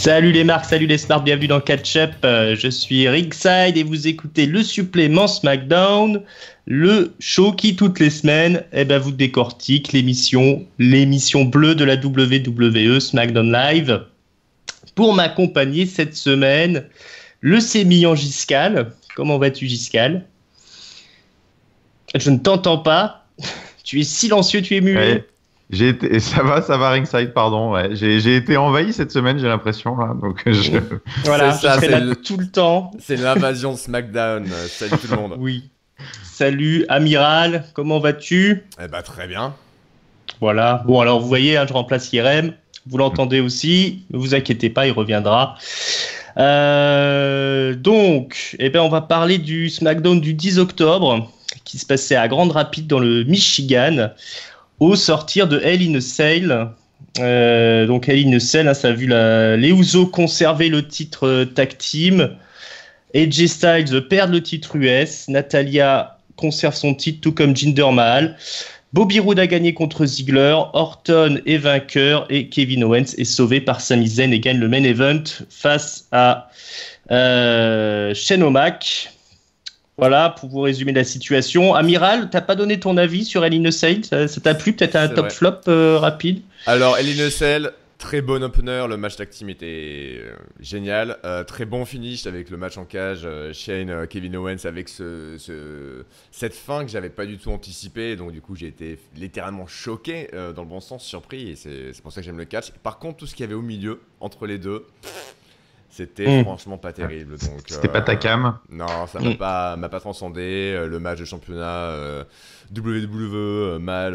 Salut les marques, salut les smart, bienvenue dans Catch Up. Euh, je suis Ringside et vous écoutez le supplément SmackDown, le show qui toutes les semaines eh ben, vous décortique l'émission, l'émission bleue de la WWE SmackDown Live. Pour m'accompagner cette semaine, le sémillant Giscal. Comment vas-tu Giscal Je ne t'entends pas. Tu es silencieux, tu es muet. J'ai été, ça va, ça va ringside, pardon. Ouais. J'ai été envahi cette semaine, j'ai l'impression. Donc je... Voilà, ça, je là tout le temps. C'est l'invasion SmackDown. Salut tout le monde. Oui. Salut Amiral, comment vas-tu? Eh bah très bien. Voilà. Bon alors vous voyez, hein, je remplace Irem. Vous l'entendez aussi. Ne vous inquiétez pas, il reviendra. Euh, donc, eh ben, on va parler du SmackDown du 10 octobre qui se passait à Grande Rapide dans le Michigan au sortir de Hell in a Cell. Euh, donc Hell in a Cell, hein, ça a vu la... les Usos conserver le titre euh, tag team, AJ Styles perdre le titre US, Natalia conserve son titre tout comme Jinder Mahal. Bobby Roode a gagné contre Ziggler, Orton est vainqueur et Kevin Owens est sauvé par Sami Zayn et gagne le main event face à euh, Shane O'Mac. Voilà, pour vous résumer la situation. Amiral, t'as pas donné ton avis sur Eline Sale Ça t'a plu Peut-être un top flop euh, rapide? Alors, Eline Sale, très bon opener. Le match tag team était euh, génial. Euh, très bon finish avec le match en cage. Shane, Kevin Owens avec ce, cette fin que j'avais pas du tout anticipée. Donc, du coup, j'ai été littéralement choqué, dans le bon sens, surpris. Et c'est pour ça que j'aime le catch. Par contre, tout ce qu'il y avait au milieu, entre les deux. C'était hmm. franchement pas terrible. Donc C'était pas ta cam Non, ça m'a hmm. pas, m'a pas transcendé. Euh, le match de championnat euh, WWE euh, mal,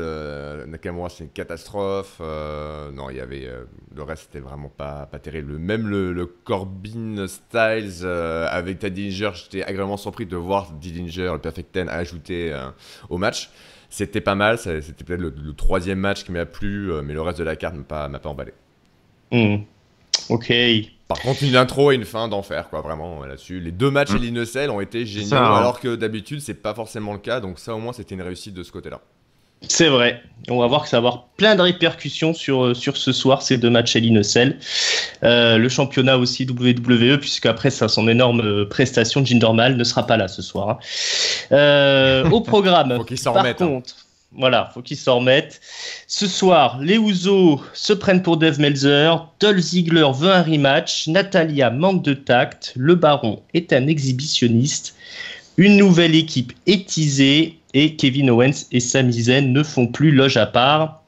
Nakamura c'est une catastrophe. non, il y avait le reste c'était vraiment pas, pas terrible. Même le, Corbin Styles avec Teddy Dillinger, j'étais agréablement surpris de voir Dillinger, le Perfect Ten, ajouté au match. C'était pas mal, c'était peut-être le, troisième match qui m'a plu, mais le reste de la carte m'a pas, m'a pas emballé. Hmm. Ok. Par contre, une intro et une fin d'enfer, quoi, vraiment là-dessus. Les deux matchs mm. et ont été géniaux, hein. alors que d'habitude, c'est pas forcément le cas. Donc, ça, au moins, c'était une réussite de ce côté-là. C'est vrai. On va voir que ça va avoir plein de répercussions sur, euh, sur ce soir, ces deux matchs Elinocel. Euh, le championnat aussi WWE, puisqu'après ça, son énorme euh, prestation, de Jindermal ne sera pas là ce soir. Hein. Euh, au programme, Faut par hein. contre, voilà, faut qu'ils s'en remettent. Ce soir, les Ouzo se prennent pour Dave Melzer, Dolph Ziggler veut un rematch, Natalia manque de tact, le Baron est un exhibitionniste, une nouvelle équipe est teasée et Kevin Owens et Sami Zayn ne font plus loge à part.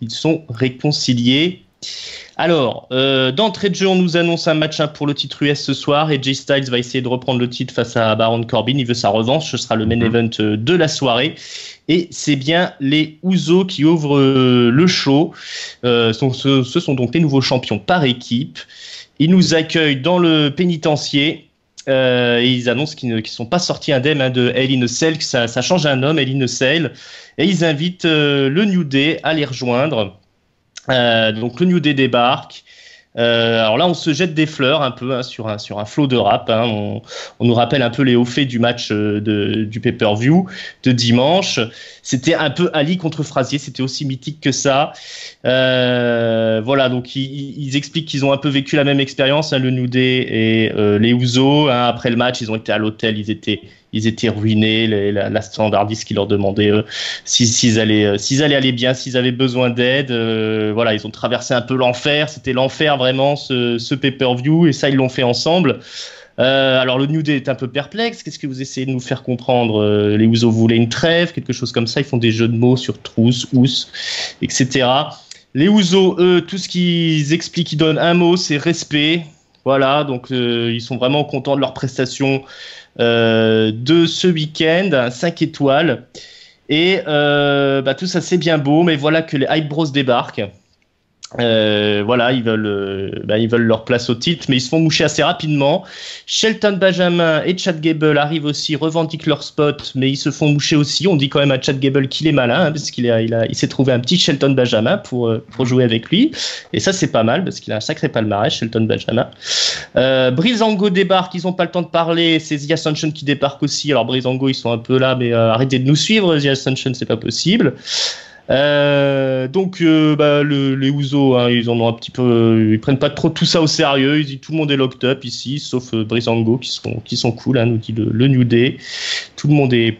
Ils sont réconciliés. Alors, euh, d'entrée de jeu, on nous annonce un match pour le titre US ce soir et Jay Styles va essayer de reprendre le titre face à Baron Corbin. Il veut sa revanche, ce sera le main mhm. event euh, de la soirée. Et c'est bien les Ouzo qui ouvrent euh, le show. ce, sont donc les nouveaux champions par équipe. Ils nous accueillent dans le pénitencier. et ils annoncent qu'ils ne sont pas sortis indemnes hein, de Hell in a Cell, que ça, change un homme, Hell in a Cell. Et ils invitent le New Day à les rejoindre. Euh, donc le New Day débarque. Euh, alors là, on se jette des fleurs un peu hein, sur un sur un flot de rap. Hein. On, nous rappelle un peu les hauts faits du match euh, de, du pay-per-view de dimanche. C'était un peu Ali contre Frazier. C'était aussi mythique que ça. Voilà, donc ils, expliquent qu'ils ont un peu vécu la même expérience, hein, le New Day et les Ouzo. Après le match, ils ont été à l'hôtel. Ils étaient ils étaient ruinés. la, la, standardiste qui leur demandait euh, s'ils allaient, euh, s'ils allaient aller bien, s'ils avaient besoin d'aide. Euh, voilà, ils ont traversé un peu l'enfer. C'était l'enfer vraiment ce, ce pay-per-view et ça ils l'ont fait ensemble. alors le New Day est un peu perplexe. Qu'est-ce que vous essayez de nous faire comprendre Les Ouzo voulaient une trêve, quelque chose comme ça. Ils font des jeux de mots sur trousse, housse, etc. Les Ouzo, eux, tout ce qu'ils expliquent, ils donnent un mot, c'est respect. Voilà, donc ils sont vraiment contents de leur prestation euh, de ce week-end, 5 étoiles. Et euh, bah, tout ça c'est bien beau, mais voilà que les Hype Bros débarquent. Euh, voilà, ils veulent, euh, bah, ils veulent leur place au titre, mais ils se font moucher assez rapidement. Shelton Benjamin et Chad Gable arrivent aussi, revendiquent leur spot, mais ils se font moucher aussi. On dit quand même à Chad Gable qu'il est malin, hein, parce qu'il a, il a, il s'est trouvé un petit Shelton Benjamin pour, euh, pour jouer avec lui. Et ça, c'est pas mal, parce qu'il a un sacré palmarès, Shelton Benjamin. Euh, Brizango débarque, ils ont pas le temps de parler. C'est The Ascension qui débarque aussi. Alors, Brizango, ils sont un peu là, mais arrêtez de nous suivre, The Ascension, c'est pas possible. Euh, donc bah, les Ouzo, hein, ils en ont un petit peu, ils prennent pas trop tout ça au sérieux. Tout le monde est locked up ici, sauf Brisango qui sont cool, hein, nous dit le, le New Day. Tout le monde est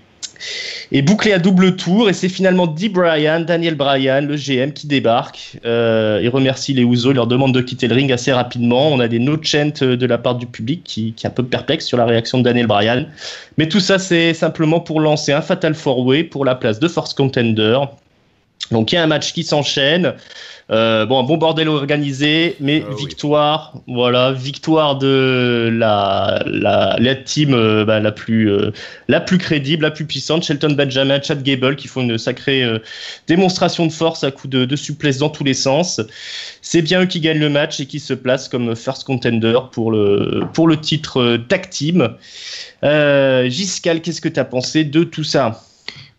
et bouclé à double tour. Et c'est finalement Dee Bryan, Daniel Bryan, le GM, qui débarque. Euh, il remercie les Ouzo, leur demande de quitter le ring assez rapidement. On a des no chants de la part du public qui, qui est un peu perplexe sur la réaction de Daniel Bryan. Mais tout ça, c'est simplement pour lancer un Fatal Four Way pour la place de Force Contender. Donc il y a un match qui s'enchaîne. Euh, bon, un bon bordel organisé, mais ah victoire, voilà, victoire de la, la, la team euh, bah, la, plus, euh, la plus crédible, la plus puissante, Shelton Benjamin, Chad Gable, qui font une sacrée démonstration de force à coup de, de souplesse dans tous les sens. C'est bien eux qui gagnent le match et qui se placent comme first contender pour le, pour le titre tag team. Giscal, qu'est-ce que tu as pensé de tout ça?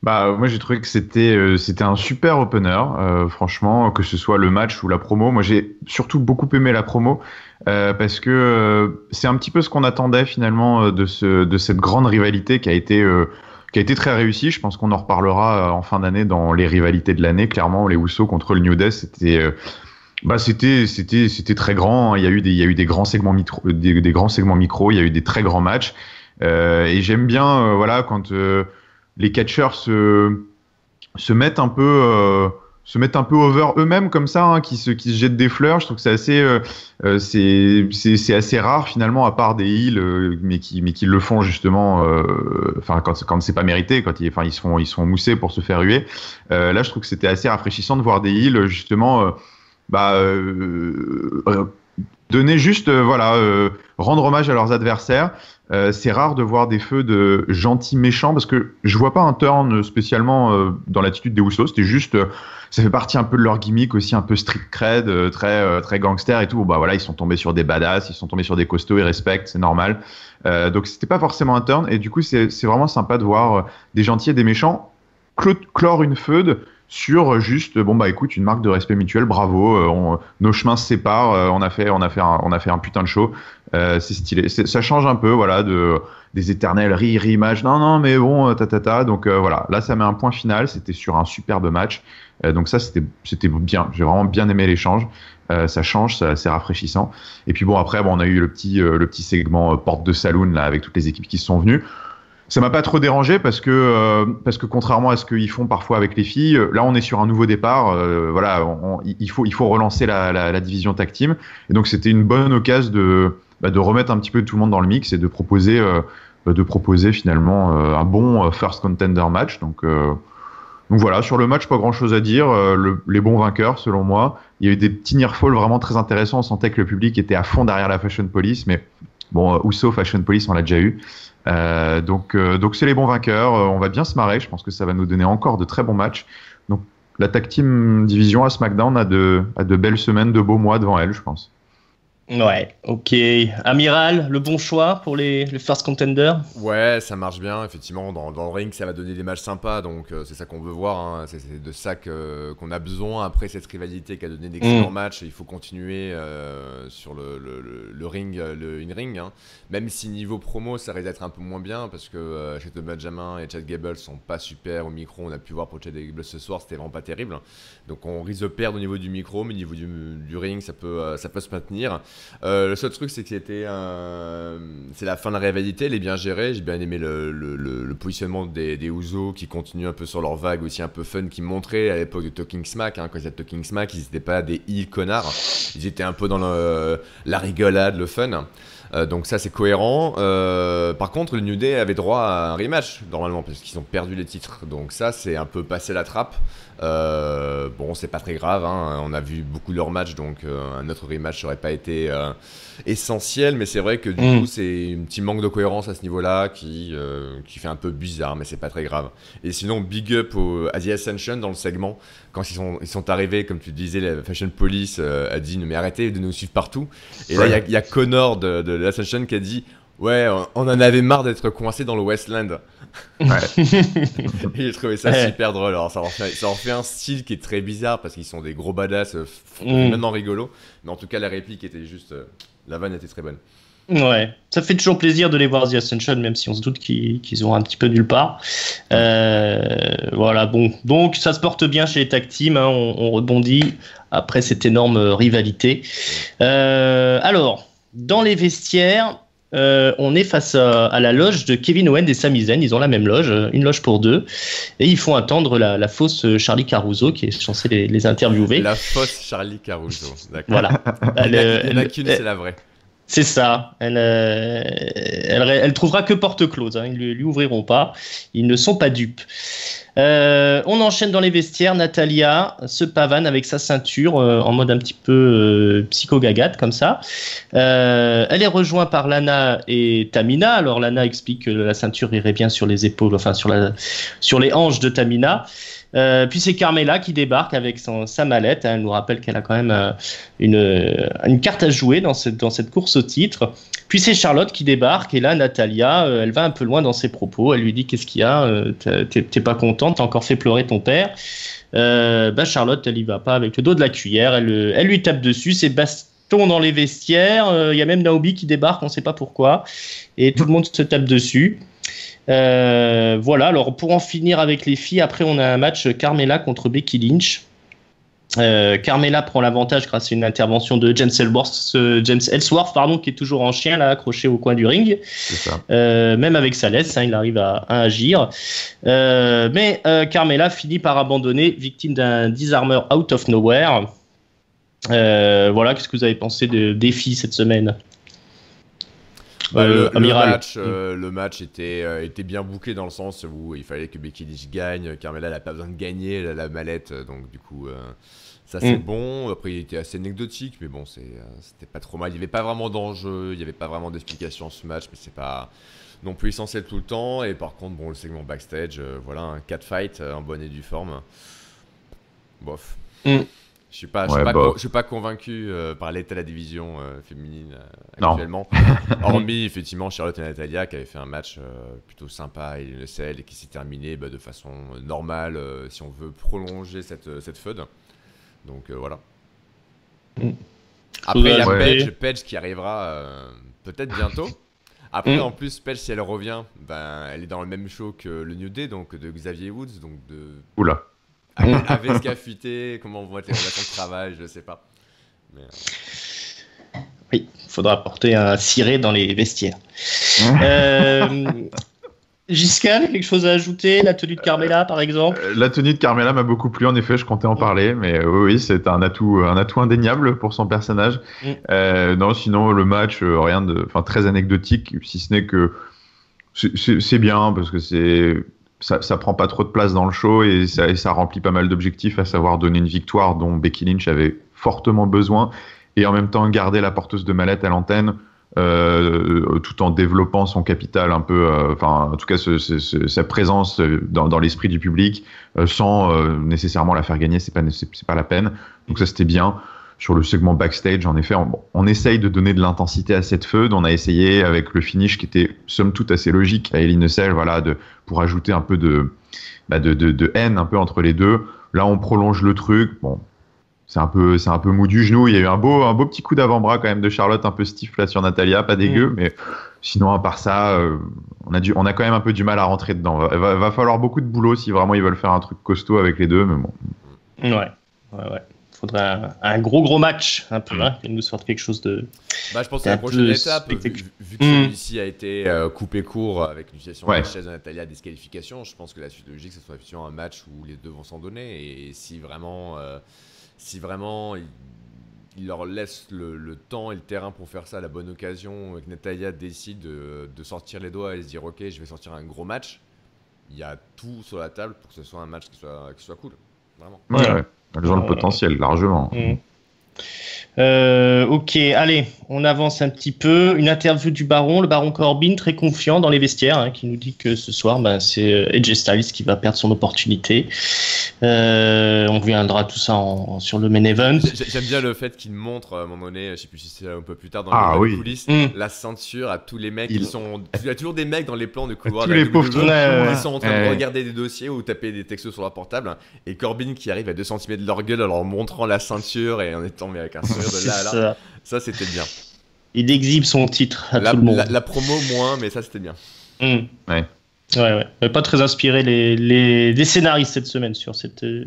Bah, moi j'ai trouvé que c'était euh, c'était un super opener, euh, franchement, que ce soit le match ou la promo. Moi j'ai surtout beaucoup aimé la promo euh, parce que c'est un petit peu ce qu'on attendait finalement de ce de cette grande rivalité qui a été qui a été très réussie. Je pense qu'on en reparlera en fin d'année dans les rivalités de l'année. Clairement, les Usos contre le New Day, c'était bah c'était c'était c'était très grand. Il y a eu des il y a eu des grands segments micro, des, des grands segments micro. Il y a eu des très grands matchs. et j'aime bien voilà quand les catcheurs se, se mettent un peu euh, se mettent un peu over eux-mêmes comme ça, hein, qui, se, qui jettent des fleurs. Je trouve que c'est assez, euh, euh assez rare finalement, à part des heals, euh, mais qui, mais qui le font justement, quand, quand c'est pas mérité, quand ils, enfin ils se ils sont moussés pour se faire huer. là, je trouve que c'était assez rafraîchissant de voir des heals justement, bah donner juste, voilà, rendre hommage à leurs adversaires. Euh, c'est rare de voir des feux de gentils méchants parce que je vois pas un turn spécialement euh, dans l'attitude des Usos. C'était juste, euh, ça fait partie un peu de leur gimmick aussi, un peu street cred, très très gangster et tout. bah voilà, ils sont tombés sur des badass, ils sont tombés sur des costauds, ils respectent, c'est normal. donc c'était pas forcément un turn et du coup c'est vraiment sympa de voir des gentils et des méchants clore une feud sur juste bon bah écoute une marque de respect mutuel bravo nos chemins se séparent on a fait on a fait un, on a fait un putain de show euh, c'est stylé. Ça change un peu, voilà, de des éternels ri rematch. Non, non, mais bon, ta ta ta. Donc euh, voilà, là ça met un point final. C'était sur un superbe match. Euh, donc ça c'était c'était bien. J'ai vraiment bien aimé l'échange. ça change, c'est rafraîchissant. Et puis bon après, bon, on a eu le petit le petit segment porte de saloon là avec toutes les équipes qui sont venues. Ça m'a pas trop dérangé parce que parce que contrairement à ce qu'ils font parfois avec les filles, là on est sur un nouveau départ. voilà, il faut il faut relancer la, la, la division tag team. Et donc c'était une bonne occasion de bah, de remettre un petit peu tout le monde dans le mix et de proposer, euh, de proposer finalement euh, un bon euh, first contender match. Donc, donc voilà, sur le match, pas grand chose à dire. les bons vainqueurs, selon moi. Il y a eu des petits near falls vraiment très intéressants. On sentait que le public était à fond derrière la Fashion Police, mais bon, Ousso, Fashion Police, on l'a déjà eu. Donc, donc c'est les bons vainqueurs. on va bien se marrer. Je pense que ça va nous donner encore de très bons matchs. Donc, la tag team division à SmackDown a de, a de belles semaines, de beaux mois devant elle, je pense. Ouais, ok. Amiral, le bon choix pour les, first contenders? Ouais, ça marche bien, effectivement. Dans, dans, le ring, ça va donner des matchs sympas, donc euh, c'est ça qu'on veut voir. Hein. C'est de ça qu'on a besoin après cette rivalité qui a donné d'excellents mm. matchs. il faut continuer euh, sur le, le, le, ring, le in-ring. Hein. Même si niveau promo, ça risque d'être un peu moins bien, parce que euh, chez Benjamin et Chad Gable sont pas super au micro. On a pu voir pour Chad Gable ce soir, c'était vraiment pas terrible. Donc on risque de perdre au niveau du micro, mais au niveau du, du ring, ça peut, ça peut se maintenir. Euh, le seul truc, c'est que c'était c'est la fin de la rivalité, elle est bien gérée. J'ai bien aimé le, positionnement des, des Ouzo qui continuent un peu sur leur vague, aussi un peu fun, qui montraient à l'époque de Talking Smack. Hein, quand ils étaient Talking Smack, ils n'étaient pas des îles connards. Ils étaient un peu dans la rigolade, le fun. Euh, donc ça c'est cohérent. Euh, par contre, le New Day avait droit à un rematch normalement parce qu'ils ont perdu les titres. Donc ça c'est un peu passé la trappe. Euh, bon, c'est pas très grave. Hein. On a vu beaucoup de leurs matchs, donc euh, un autre rematch n'aurait pas été euh, essentiel. Mais c'est vrai que du mm. coup, c'est un petit manque de cohérence à ce niveau-là qui, qui fait un peu bizarre, mais c'est pas très grave. Et sinon, big up au, à The Ascension dans le segment. Quand ils sont, ils sont arrivés, comme tu disais, la Fashion Police a dit Mais arrêtez de nous suivre partout. Et là, il y, a Connor de, de l'Ascension qui a dit Ouais, on en avait marre d'être coincé dans le Westland. Ouais. J'ai trouvé ça super drôle. Alors, ça, en fait, ça fait un style qui est très bizarre parce qu'ils sont des gros badass, euh, mm. maintenant rigolos. Mais en tout cas, la réplique était juste. Euh, la vanne était très bonne. Ouais, ça fait toujours plaisir de les voir The Ascension, même si on se doute qu'ils ont un petit peu nulle part. Euh, voilà, bon, donc ça se porte bien chez les tag teams, hein, on, on rebondit après cette énorme rivalité. Euh, alors, dans les vestiaires, euh, on est face à, à la loge de Kevin Owens et Sami Zayn. Ils ont la même loge, une loge pour deux, et ils font attendre la, la fausse Charlie Caruso qui est censée les, les interviewer. La fausse Charlie Caruso, d'accord. Voilà. Elle, a elle- qu'une, elle- c'est la vraie. c'est ça. Elle, euh, elle, elle trouvera que porte close. Hein. Ils lui, lui ouvriront pas. Ils ne sont pas dupes. Euh, on enchaîne dans les vestiaires. Natalia se pavane avec sa ceinture euh, en mode un petit peu euh, psychogagate comme ça. Euh, elle est rejointe par Lana et Tamina. Alors Lana explique que la ceinture irait bien sur les épaules, enfin sur, les hanches de Tamina. Euh, puis c'est Carmela qui débarque avec son, sa mallette. Elle nous rappelle qu'elle a quand même euh, une, euh, une carte à jouer dans cette, course au titre. Puis c'est Charlotte qui débarque et là Natalia, elle va un peu loin dans ses propos. Elle lui dit qu'est-ce qu'il y a, t'es- pas contente, t'as encore fait pleurer ton père. Bah Charlotte, elle y va pas avec le dos de la cuillère. Elle, lui tape dessus. C'est baston dans les vestiaires. Il y a même Naomi qui débarque, on sait pas pourquoi, et tout le monde se tape dessus. Euh, voilà, alors pour en finir avec les filles, après on a un match Carmela contre Becky Lynch. Euh, Carmela prend l'avantage grâce à une intervention de James Ellsworth, euh, James Ellsworth pardon, qui est toujours en chien là, accroché au coin du ring. Ça. Euh, même avec sa laisse, hein, il arrive à, à agir. Mais Carmela finit par abandonner, victime d'un disarmer out of nowhere. Voilà, qu'est-ce que vous avez pensé de défi cette semaine? Bah, Euh, le, match, euh, le match était, euh, était bien bouclé dans le sens où il fallait que Becky Lynch gagne. Carmela n'a pas besoin de gagner, elle a la mallette, donc du coup, euh, ça c'est Mm. bon. Après, il était assez anecdotique, mais bon, c'était pas trop mal. Il n'y avait pas vraiment d'enjeu, il n'y avait pas vraiment d'explication à ce match, mais c'est pas non plus essentiel tout le temps. Et par contre, bon, le segment backstage, voilà, un catfight euh, en bonne et due forme. Bof. Mm. Je suis pas, je suis Ouais, pas, bof. con- je suis pas convaincu euh, par l'état de la division euh, féminine euh, actuellement. Hormis effectivement Charlotte et Natalia qui avaient fait un match euh, plutôt sympa et le sel et qui s'est terminé bah, de façon normale euh, si on veut prolonger cette, cette feud. Donc euh, voilà. Après il y a Ouais. Paige qui arrivera euh, peut-être bientôt. Après Mm. en plus Paige si elle revient, ben, elle est dans le même show que le New Day donc de Xavier Woods donc de Oula. Avec, avec ce qu'a fuité, comment vont être les relations de travail, je sais pas. Mais, euh, Oui, il faudra porter un ciré dans les vestiaires. euh, Giscard, quelque chose à ajouter? La tenue de Carmela, par exemple? Euh, La tenue de Carmela m'a beaucoup plu, en effet, je comptais en parler, mais euh, oui, oui, c'est un atout, un atout indéniable pour son personnage. Mm. Euh, non, sinon, le match, rien de, enfin, très anecdotique, si ce n'est que c'est bien parce que c'est, ça, ça prend pas trop de place dans le show et ça, et ça remplit pas mal d'objectifs, à savoir donner une victoire dont Becky Lynch avait fortement besoin et en même temps garder la porteuse de mallette à l'antenne. euh, tout en développant son capital un peu, euh, enfin en tout cas sa présence dans, l'esprit du public, euh, sans euh, nécessairement la faire gagner, c'est pas c'est pas la peine. Donc ça c'était bien. Sur le segment backstage, en effet, on, bon, on essaye de donner de l'intensité à cette feud. On a essayé avec le finish qui était somme toute assez logique à Eline Cell, voilà, de, pour ajouter un peu de, bah, de, de, de haine un peu entre les deux. Là, on prolonge le truc. Bon, c'est un peu, c'est un peu mou du genou. Il y a eu un beau, un beau petit coup d'avant-bras quand même de Charlotte, un peu stiff là sur Natalia, pas dégueu, mais sinon à part ça, euh, on a dû, on a quand même un peu du mal à rentrer dedans. Va, va, va falloir beaucoup de boulot si vraiment ils veulent faire un truc costaud avec les deux, mais bon. Ouais, ouais, ouais. Faudrait un, un gros gros match, un peu, hein, qu'ils nous sortent quelque chose de. Bah, je pense que la prochaine étape, vu, que Mm. celui-ci a été euh, coupé court avec l'utilisation Ouais. de la chaise de Natalia, disqualification, je pense que la suite logique, ce sera effectivement un match où les deux vont s'en donner. Et si vraiment, euh, si vraiment il, il leur laisse le, le temps et le terrain pour faire ça à la bonne occasion, et que Natalia décide de, de sortir les doigts et se dire Ok, je vais sortir un gros match, il y a tout sur la table pour que ce soit un match qui soit, qui soit cool. Vraiment. Ouais, Ouais. ouais. Elles ont le Euh, potentiel largement. Mm. Euh, ok, allez, on avance un petit peu. Une interview du baron, le baron Corbin, très confiant dans les vestiaires, hein, qui nous dit que ce soir, ben, c'est euh, AJ Styles qui va perdre son opportunité. Euh, on reviendra tout ça en- sur le main event. J'ai- J'aime bien le fait qu'il montre à un moment donné, je sais plus si c'est un peu plus tard dans Ah les oui. coulisses, Mm. la ceinture à tous les mecs Il- qui sont. Il y a toujours des mecs dans les plans de couloir Tous les pauvres qui sont en train de regarder des dossiers ou taper des textos sur leur portable. Et Corbin qui arrive à 2 cm de leur gueule en leur montrant la ceinture et en étant mais avec un sourire de là à là. Ça. Ça, c'était bien. il exhibe son titre à la, tout le monde. La, la promo moins, mais ça c'était bien. Mm. Ouais. Ouais, ouais. Pas très inspiré les, les, les scénaristes cette semaine sur, cette, euh,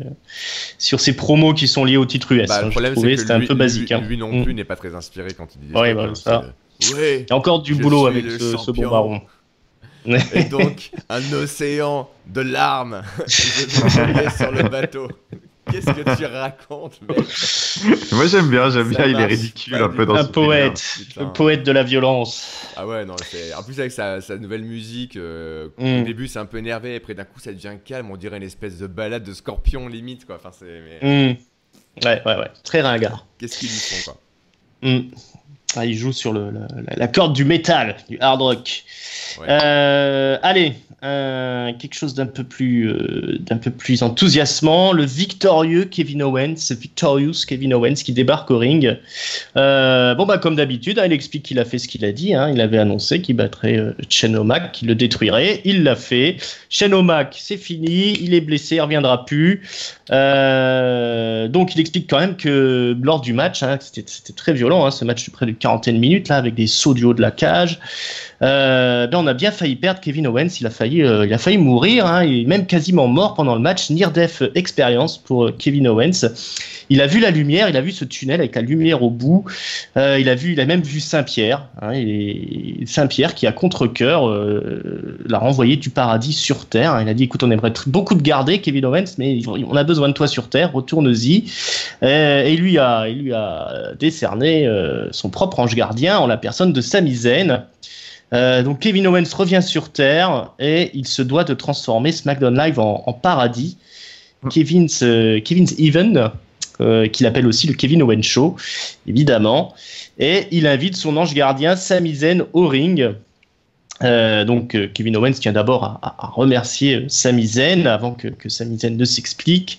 sur ces promos qui sont liés au titre US. Bah, hein, le je problème trouvais, c'est que c'était un peu basique. lui, hein. lui non Mm. plus n'est pas très inspiré quand il dit Ouais, ça, bah, euh, Ouais. Il y a encore du boulot avec le ce, ce bon baron. Et donc, un océan de larmes. Sur le bateau. Qu'est-ce que tu racontes, mec Moi j'aime bien, j'aime bien, il est ridicule un peu dans un ce poète, Putain. le poète de la violence. Ah ouais, non, c'est... En plus, avec sa, sa nouvelle musique, euh, Mm. au début, c'est un peu énervé, après, d'un coup, ça devient calme. On dirait une espèce de balade de scorpion, limite, quoi. Enfin, c'est... mais Mm. Ouais, ouais, ouais. Très ringard. Qu'est-ce qu'ils lui font, quoi? Mm. Ah, il joue sur le, la, la corde du métal, du hard rock. Ouais. Euh, allez, euh, quelque chose d'un peu plus, euh, d'un peu plus enthousiasmant. Le victorieux Kevin Owens, victorious Kevin Owens qui débarque au ring. Bon bah comme d'habitude, hein, il explique qu'il a fait ce qu'il a dit. hein. il avait annoncé qu'il battrait Shane O'Mac, qu'il le détruirait. Il l'a fait. Shane O'Mac, c'est fini. Il est blessé, il reviendra plus. Donc il explique quand même que lors du match, hein, c'était très violent, ce match de près de quarantaine de minutes là, avec des sauts du haut de la cage. Euh, ben on a bien failli perdre Kevin Owens. Il a failli, euh, il a failli mourir. Hein, il est même quasiment mort pendant le match. Near Death Experience pour euh, Kevin Owens. Il a vu la lumière, il a vu ce tunnel avec la lumière au bout. Il a vu, il a même vu Saint-Pierre. Hein, et Saint-Pierre qui a contre cœur l'a renvoyé du paradis sur terre. hein. Il a dit "Écoute, on aimerait beaucoup te garder, Kevin Owens, mais on a besoin de toi sur terre. Retourne-y." Et lui a, il lui a décerné son propre ange gardien en la personne de Sami Zayn. Euh, donc Kevin Owens revient sur Terre et il se doit de transformer SmackDown Live en, en paradis. Kevin's, euh, Kevin's Even, euh, qu'il appelle aussi le Kevin Owens Show, évidemment. Et il invite son ange gardien Sami Zayn au ring. Euh, donc euh, Kevin Owens tient d'abord à, à- remercier euh, Sami Zayn avant que, que Sami Zayn ne s'explique.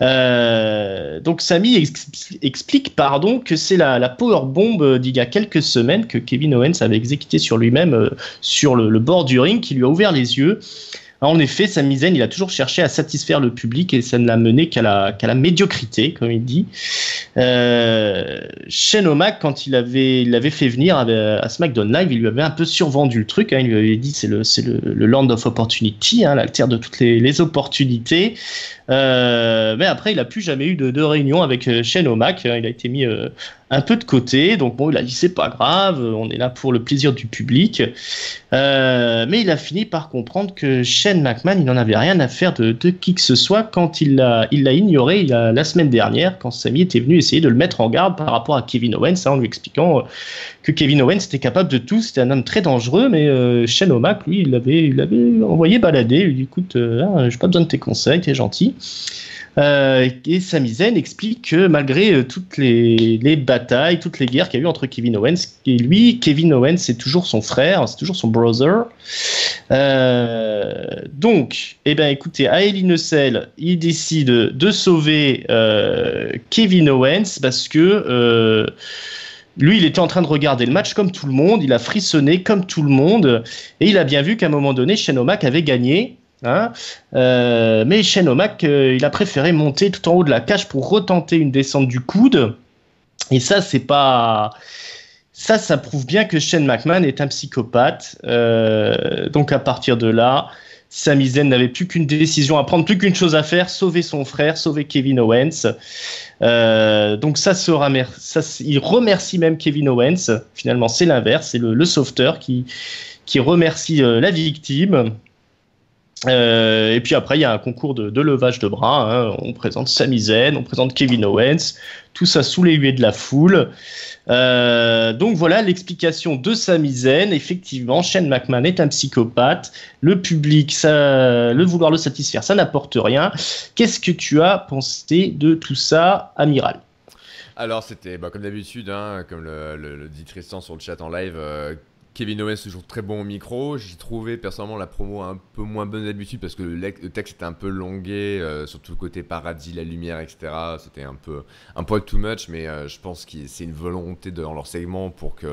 Euh, donc Sami ex- explique pardon que c'est la, la power bomb d'il y a quelques semaines que Kevin Owens avait exécuté sur lui-même euh, sur le, le bord du ring qui lui a ouvert les yeux. En effet, Sami Zayn, il a toujours cherché à satisfaire le public et ça ne l'a mené qu'à la, médiocrité, comme il dit. Euh, Shane O'Mac, quand il avait, l'avait fait venir à, SmackDown Live, il lui avait un peu survendu le truc. hein. il lui avait dit c'est le, le, Land of Opportunity, hein, la terre de toutes les, opportunités. Euh, mais après, il n'a plus jamais eu de, de réunion avec euh, Shane O'Mac. hein. Il a été mis euh, un peu de côté. Donc bon, il a dit c'est pas grave, on est là pour le plaisir du public. Euh, mais il a fini par comprendre que Shane McMahon, il n'en avait rien à faire de, de qui que ce soit quand il l'a il ignoré la semaine dernière, quand Sami était venu essayer de le mettre en garde par rapport à Kevin Owens, hein, en lui expliquant euh, que Kevin Owens était capable de tout, c'était un homme très dangereux, mais euh, Shane O'Mac, lui, il l'avait il l'avait envoyé balader, il lui dit écoute, euh, hein, j'ai pas besoin de tes conseils, t'es gentil. Euh, et Sami Zayn explique que malgré euh, toutes les, les batailles, toutes les guerres qu'il y a eu entre Kevin Owens et lui, Kevin Owens c'est toujours son frère, c'est toujours son brother. Euh, donc, eh ben écoutez, Aeli Nussel, il décide de sauver Kevin Owens parce que lui, il était en train de regarder le match comme tout le monde, il a frissonné comme tout le monde, et il a bien vu qu'à un moment donné, Shane avait gagné. Hein Euh, mais Shane O'Mac, euh, il a préféré monter tout en haut de la cage pour retenter une descente du coude. Et ça, c'est pas. Ça, ça prouve bien que Shane McMahon est un psychopathe. Euh, donc à partir de là, Sami Zayn n'avait plus qu'une décision à prendre, plus qu'une chose à faire sauver son frère, sauver Kevin Owens. Donc ça, il remercie même Kevin Owens. Finalement, c'est l'inverse, c'est le, le sauveteur qui, qui remercie la victime. Euh, et puis après, il y a un concours de, levage de bras. hein. On présente Sami Zayn, on présente Kevin Owens, tout ça sous les huées de la foule. Euh, donc voilà l'explication de Sami Zayn. Effectivement, Shane McMahon est un psychopathe. Le public, ça, le vouloir le satisfaire, ça n'apporte rien. Qu'est-ce que tu as pensé de tout ça, Amiral? Alors, c'était bah, comme d'habitude, hein, comme le, le- le dit Tristan sur le chat en live. euh, Kevin Owens toujours très bon au micro. J'ai trouvé personnellement la promo un peu moins bonne d'habitude parce que le, texte était un peu longué, euh, surtout le côté paradis, la lumière, etc. C'était un peu un peu too much, mais euh, je pense que c'est une volonté dans leur segment pour que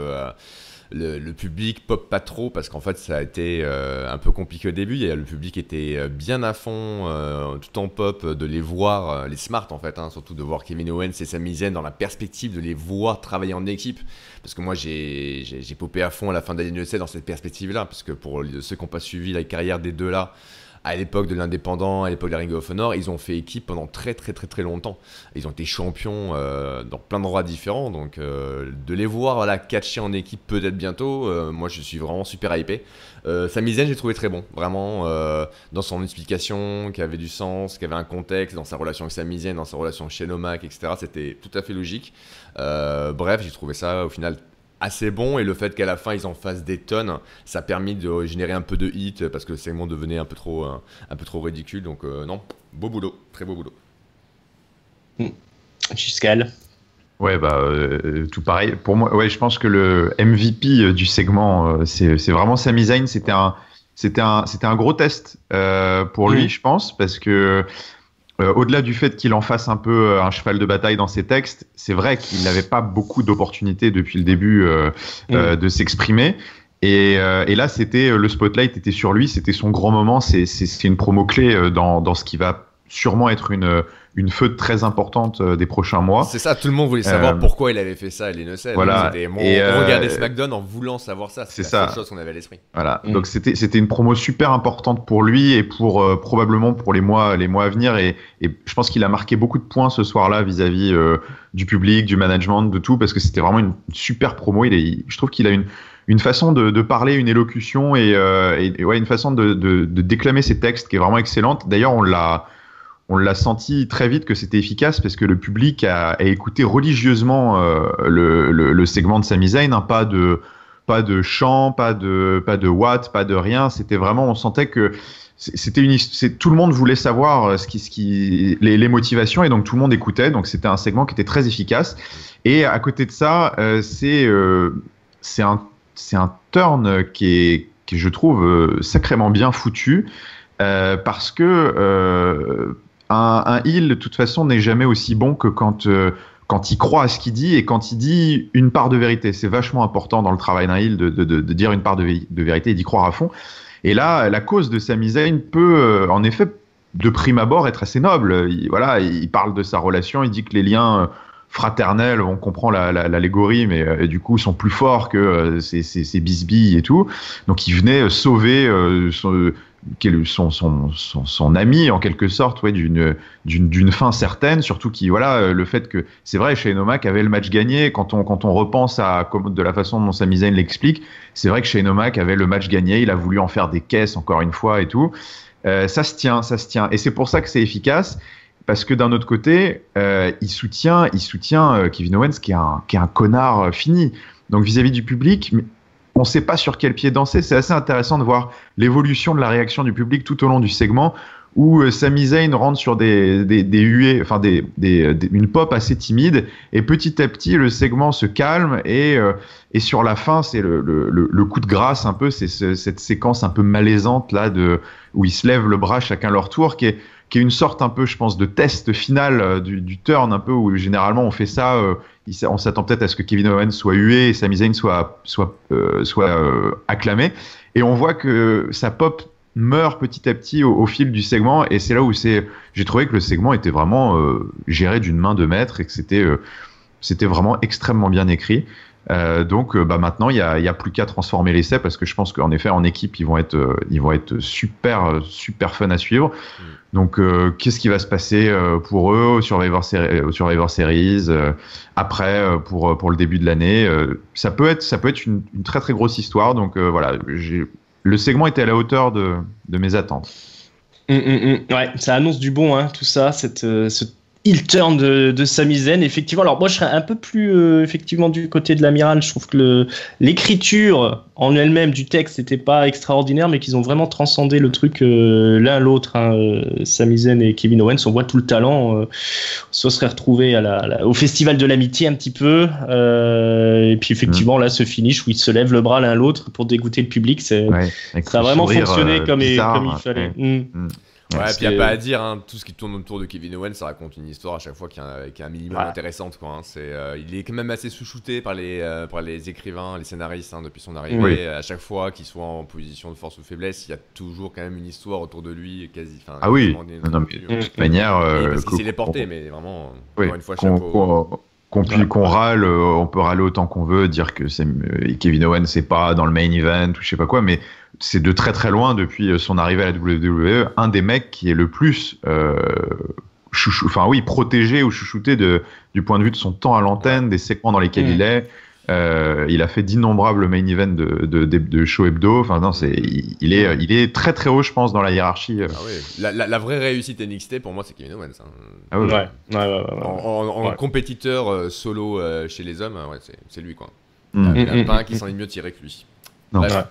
euh, le, public pop pas trop parce qu'en fait ça a été un peu compliqué au début. le public était bien à fond, tout en pop, de les voir, les smart en fait, hein, surtout de voir Kevin Owens et Sami Zayn dans la perspective de les voir travailler en équipe. Parce que moi j'ai popé à fond à la fin d'année 2007 dans cette perspective-là, parce que pour ceux qui n'ont pas suivi la carrière des deux là, à l'époque de l'indépendant, à l'époque de la Ring of Honor, ils ont fait équipe pendant très très très très longtemps. Ils ont été champions euh, dans plein d'endroits différents, donc euh, de les voir voilà, catcher en équipe peut-être bientôt, euh, moi je suis vraiment super hypé. sa mise j'ai trouvé très bon, vraiment dans son explication, qui avait du sens, qui avait un contexte, dans sa relation avec sa Zayn, dans sa relation avec Shenomak, etc. C'était tout à fait logique. bref, j'ai trouvé ça au final assez bon et le fait qu'à la fin ils en fassent des tonnes, ça a permis de générer un peu de hit parce que le segment devenait un peu trop, euh, un, peu trop ridicule. Donc euh, non, beau boulot, très beau boulot. Giscal. Hmm. Ouais, bah, euh, tout pareil. Pour moi, ouais, je pense que le MVP du segment, c'est vraiment Sami Zayn. C'était un, c'était un, c'était un gros test pour lui, hmm. je pense, parce que euh, au-delà du fait qu'il en fasse un peu euh, un cheval de bataille dans ses textes, c'est vrai qu'il n'avait pas beaucoup d'opportunités depuis le début euh, mm. de s'exprimer. Et, là, c'était le spotlight était sur lui, c'était son grand moment. C'est une promo clé dans, dans ce qui va sûrement être une, une feuille très importante euh, des prochains mois. C'est ça, tout le monde voulait savoir euh, pourquoi il avait fait ça, il innocent. Voilà. et on regardait SmackDown en voulant savoir ça. C'est ça. la chose qu'on avait à l'esprit. Voilà. Mm. Donc c'était c'était une promo super importante pour lui et pour euh, probablement pour les mois les mois à venir et, et je pense qu'il a marqué beaucoup de points ce soir-là vis-à-vis du public, du management, de tout parce que c'était vraiment une super promo. Il est, je trouve qu'il a une une façon de, de, parler, une élocution et, et ouais, une façon de, de, de, déclamer ses textes qui est vraiment excellente. D'ailleurs, on l'a on l'a senti très vite que c'était efficace parce que le public a, écouté religieusement euh, le, segment de Sami Zayn, hein, pas de pas de chant, pas de pas de what, pas de rien. C'était vraiment, on sentait que c'était une, tout le monde voulait savoir euh, ce qui, ce qui, les, motivations et donc tout le monde écoutait. Donc c'était un segment qui était très efficace. Et à côté de ça, euh, c'est c'est un c'est un turn qui est qui je trouve sacrément bien foutu. parce que un, un de toute façon, n'est jamais aussi bon que quand, euh, quand il croit à ce qu'il dit et quand il dit une part de vérité. C'est vachement important dans le travail d'un heal de, de, dire une part de, vérité et d'y croire à fond. Et là, la cause de Sami Zayn peut, euh, en effet, de prime abord, être assez noble. Il, voilà, il parle de sa relation, il dit que les liens euh, fraternels, on comprend l'allégorie, la, mais du coup sont plus forts que ces, ces, ces bisbilles et tout. Donc il venait sauver son, son, son, son, ami en quelque sorte ouais, d'une fin certaine surtout qui voilà euh, le fait que c'est vrai chez Nomak avait le match gagné quand on quand on repense à de la façon dont Sami l'explique c'est vrai que chez Nomak avait le match gagné il a voulu en faire des caisses encore une fois et tout. Euh, ça se tient ça se tient. Et c'est pour ça que c'est efficace parce que d'un autre côté euh, il soutient il soutient Kevin Owens qui est un qui est un connard fini. Donc vis-à-vis -vis du public on ne sait pas sur quel pied danser. C'est assez intéressant de voir l'évolution de la réaction du public tout au long du segment où euh, Sami Zayn rentre sur des, des, huées, enfin des, une pop assez timide, et petit à petit le segment se calme et, euh, et sur la fin c'est le, le, coup de grâce un peu, c'est cette séquence un peu malaisante là de où ils se lèvent le bras chacun leur tour, qui est qui est une sorte un peu, je pense, de test final euh, du, turn, un peu où généralement on fait ça, euh, on s'attend peut-être à ce que Kevin Owens soit hué et Sami Zayn soit, soit, euh, soit acclamé. Et on voit que sa pop meurt petit à petit au, fil du segment et c'est là où j'ai trouvé que le segment était vraiment géré d'une main de maître et que c'était c'était vraiment extrêmement bien écrit euh, donc bah maintenant il y a, plus qu'à transformer l'essai parce que je pense qu'en effet en équipe ils vont être ils vont être super super fun à suivre mm. Donc, euh, qu'est-ce qui va se passer euh, pour eux au Survivor, au Survivor Series euh, après pour pour le début de l'année Ça peut être ça peut être une, très très grosse histoire. Donc voilà, le segment était à la hauteur de, de mes attentes. Hum. Ouais, ça annonce du bon, hein, tout ça, cette, ce il turn de, de Sami Zayn, effectivement. Alors moi, je serais un peu plus euh, effectivement du côté de l'amiral. Je trouve que l'écriture en elle-même du texte n'était pas extraordinaire, mais qu'ils ont vraiment transcendé le truc euh, l'un l'autre. Hein, euh, Sami Zayn et Kevin Owens, on voit tout le talent. ça serait retrouvé à la, au festival de l'amitié un petit peu. et puis effectivement, mmh. là, ce finish où ils se lèvent le bras l'un l'autre pour dégoûter le public, c'est ça a vraiment fonctionné comme, comme, il fallait. Mmh. Mmh. Ouais, puis il n'y a pas à dire, hein, tout ce qui tourne autour de Kevin Owens, ça raconte une histoire à chaque fois qui est un, qui est un minimum Voilà. intéressante. Quoi, hein. C'est, euh, il est quand même assez sous-shooté par les, euh, par les écrivains, les scénaristes hein, depuis son arrivée. Oui. À chaque fois qu'il soit en position de force ou faiblesse, il y a toujours quand même une histoire autour de lui. Quasi, Ah oui, non, mais de toute manière. parce euh, qu'il qu'on- s'est les porté, mais vraiment, oui, encore une fois, chapeau. Qu'on- puisse- qu'on râle, euh, on peut râler autant qu'on veut, dire que c'est euh, Kevin Owens c'est pas dans le main event ou je sais pas quoi, mais c'est de très très loin depuis euh, son arrivée à la WWE un des mecs qui est le plus euh, chouchou, enfin oui protégé ou chouchouté de, du point de vue de son temps à l'antenne, des segments dans lesquels Mm. il est. Euh, il a fait d'innombrables main events de, de, de, de show hebdo. Enfin non, c'est il, il est il est très très haut, je pense, dans la hiérarchie. euh. Ah la, la- la vraie réussite NXT pour moi, c'est Kevin Owens. hein. Ah ouais, Ouais, ouais, ouais, ouais, ouais. En, en- en Ouais. compétiteur euh, solo euh, chez les hommes, ouais, c'est, c'est lui quoi. Mm. Il n'y en a pas un qui s'en est mieux tiré que lui. Non. Bref. Ouais.